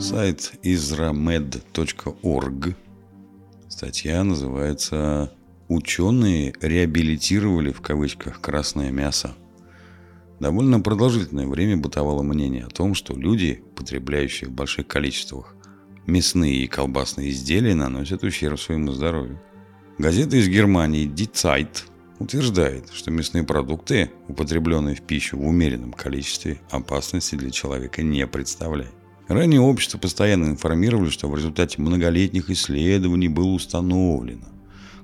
Сайт izramed.org. Статья называется «Ученые реабилитировали в кавычках красное мясо». Довольно продолжительное время бытовало мнение о том, что люди, потребляющие в больших количествах мясные и колбасные изделия, наносят ущерб своему здоровью. Газета из Германии Die Zeit утверждает, что мясные продукты, употребленные в пищу в умеренном количестве, опасности для человека не представляют. Ранее общество постоянно информировали, что в результате многолетних исследований было установлено,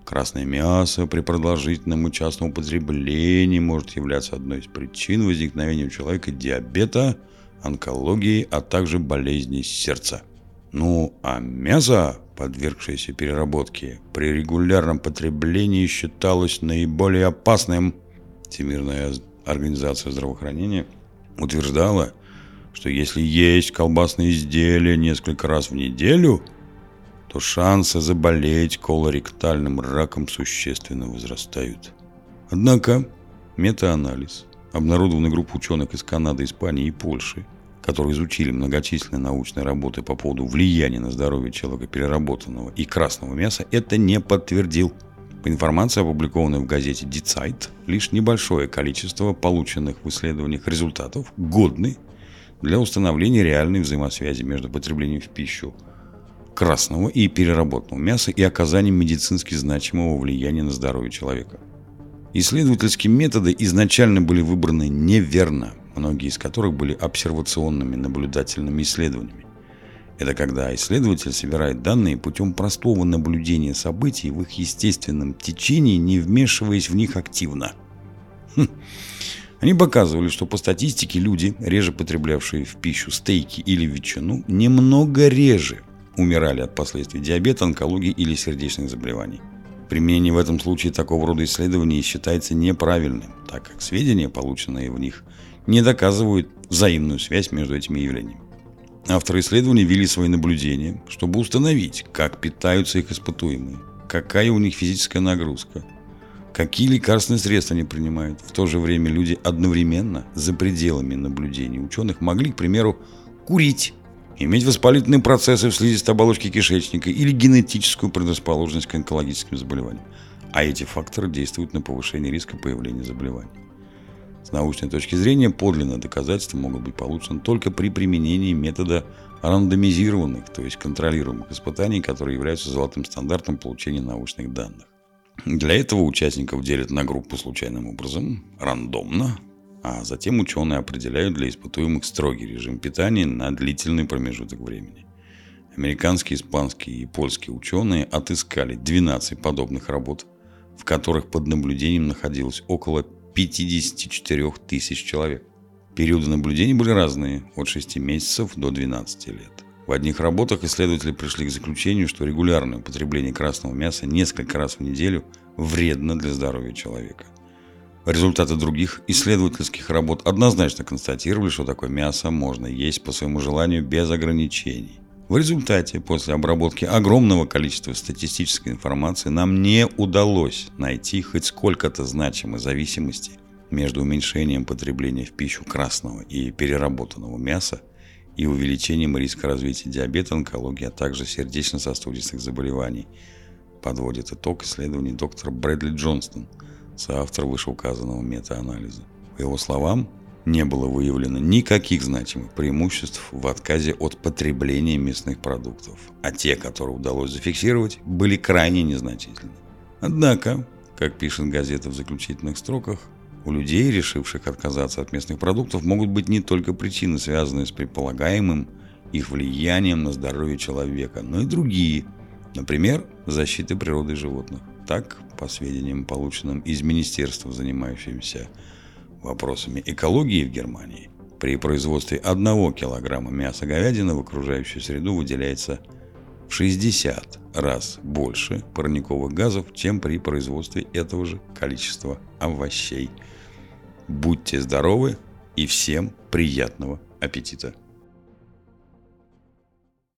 красное мясо при продолжительном и частном употреблении может являться одной из причин возникновения у человека диабета, онкологии, а также болезней сердца. Ну а мясо, подвергшееся переработке, при регулярном потреблении считалось наиболее опасным. Всемирная организация здравоохранения утверждала, что если есть колбасные изделия несколько раз в неделю, то шансы заболеть колоректальным раком существенно возрастают. Однако метаанализ, обнародованный группой ученых из Канады, Испании и Польши, которые изучили многочисленные научные работы по поводу влияния на здоровье человека переработанного и красного мяса, это не подтвердил. По информации, опубликованной в газете Zeit, лишь небольшое количество полученных в исследованиях результатов годны для установления реальной взаимосвязи между потреблением в пищу красного и переработанного мяса и оказанием медицински значимого влияния на здоровье человека. Исследовательские методы изначально были выбраны неверно, многие из которых были обсервационными наблюдательными исследованиями. Это когда исследователь собирает данные путем простого наблюдения событий в их естественном течении, не вмешиваясь в них активно. Хм. Они показывали, что по статистике люди, реже потреблявшие в пищу стейки или ветчину, немного реже умирали от последствий диабета, онкологии или сердечных заболеваний. Применение в этом случае такого рода исследований считается неправильным, так как сведения, полученные в них, не доказывают взаимную связь между этими явлениями. Авторы исследований вели свои наблюдения, чтобы установить, как питаются их испытуемые, какая у них физическая нагрузка – Какие лекарственные средства они принимают? В то же время люди одновременно, за пределами наблюдений ученых, могли, к примеру, курить, иметь воспалительные процессы в слизистой оболочке кишечника или генетическую предрасположенность к онкологическим заболеваниям. А эти факторы действуют на повышение риска появления заболеваний. С научной точки зрения, подлинные доказательства могут быть получены только при применении метода рандомизированных, то есть контролируемых испытаний, которые являются золотым стандартом получения научных данных. Для этого участников делят на группу случайным образом, рандомно, а затем ученые определяют для испытуемых строгий режим питания на длительный промежуток времени. Американские, испанские и польские ученые отыскали 12 подобных работ, в которых под наблюдением находилось около 54 тысяч человек. Периоды наблюдений были разные, от 6 месяцев до 12 лет. В одних работах исследователи пришли к заключению, что регулярное употребление красного мяса несколько раз в неделю вредно для здоровья человека. Результаты других исследовательских работ однозначно констатировали, что такое мясо можно есть по своему желанию без ограничений. В результате, после обработки огромного количества статистической информации, нам не удалось найти хоть сколько-то значимой зависимости между уменьшением потребления в пищу красного и переработанного мяса и увеличением риска развития диабета, онкологии, а также сердечно-сосудистых заболеваний, подводит итог исследований доктор Брэдли Джонстон, соавтор вышеуказанного метаанализа. По его словам, не было выявлено никаких значимых преимуществ в отказе от потребления мясных продуктов, а те, которые удалось зафиксировать, были крайне незначительны. Однако, как пишет газета в заключительных строках, у людей, решивших отказаться от местных продуктов, могут быть не только причины, связанные с предполагаемым их влиянием на здоровье человека, но и другие, например, защиты природы животных. Так, по сведениям, полученным из министерства, занимающимся вопросами экологии в Германии, при производстве одного килограмма мяса говядины в окружающую среду выделяется в 60 раз больше парниковых газов, чем при производстве этого же количества овощей – Будьте здоровы и всем приятного аппетита!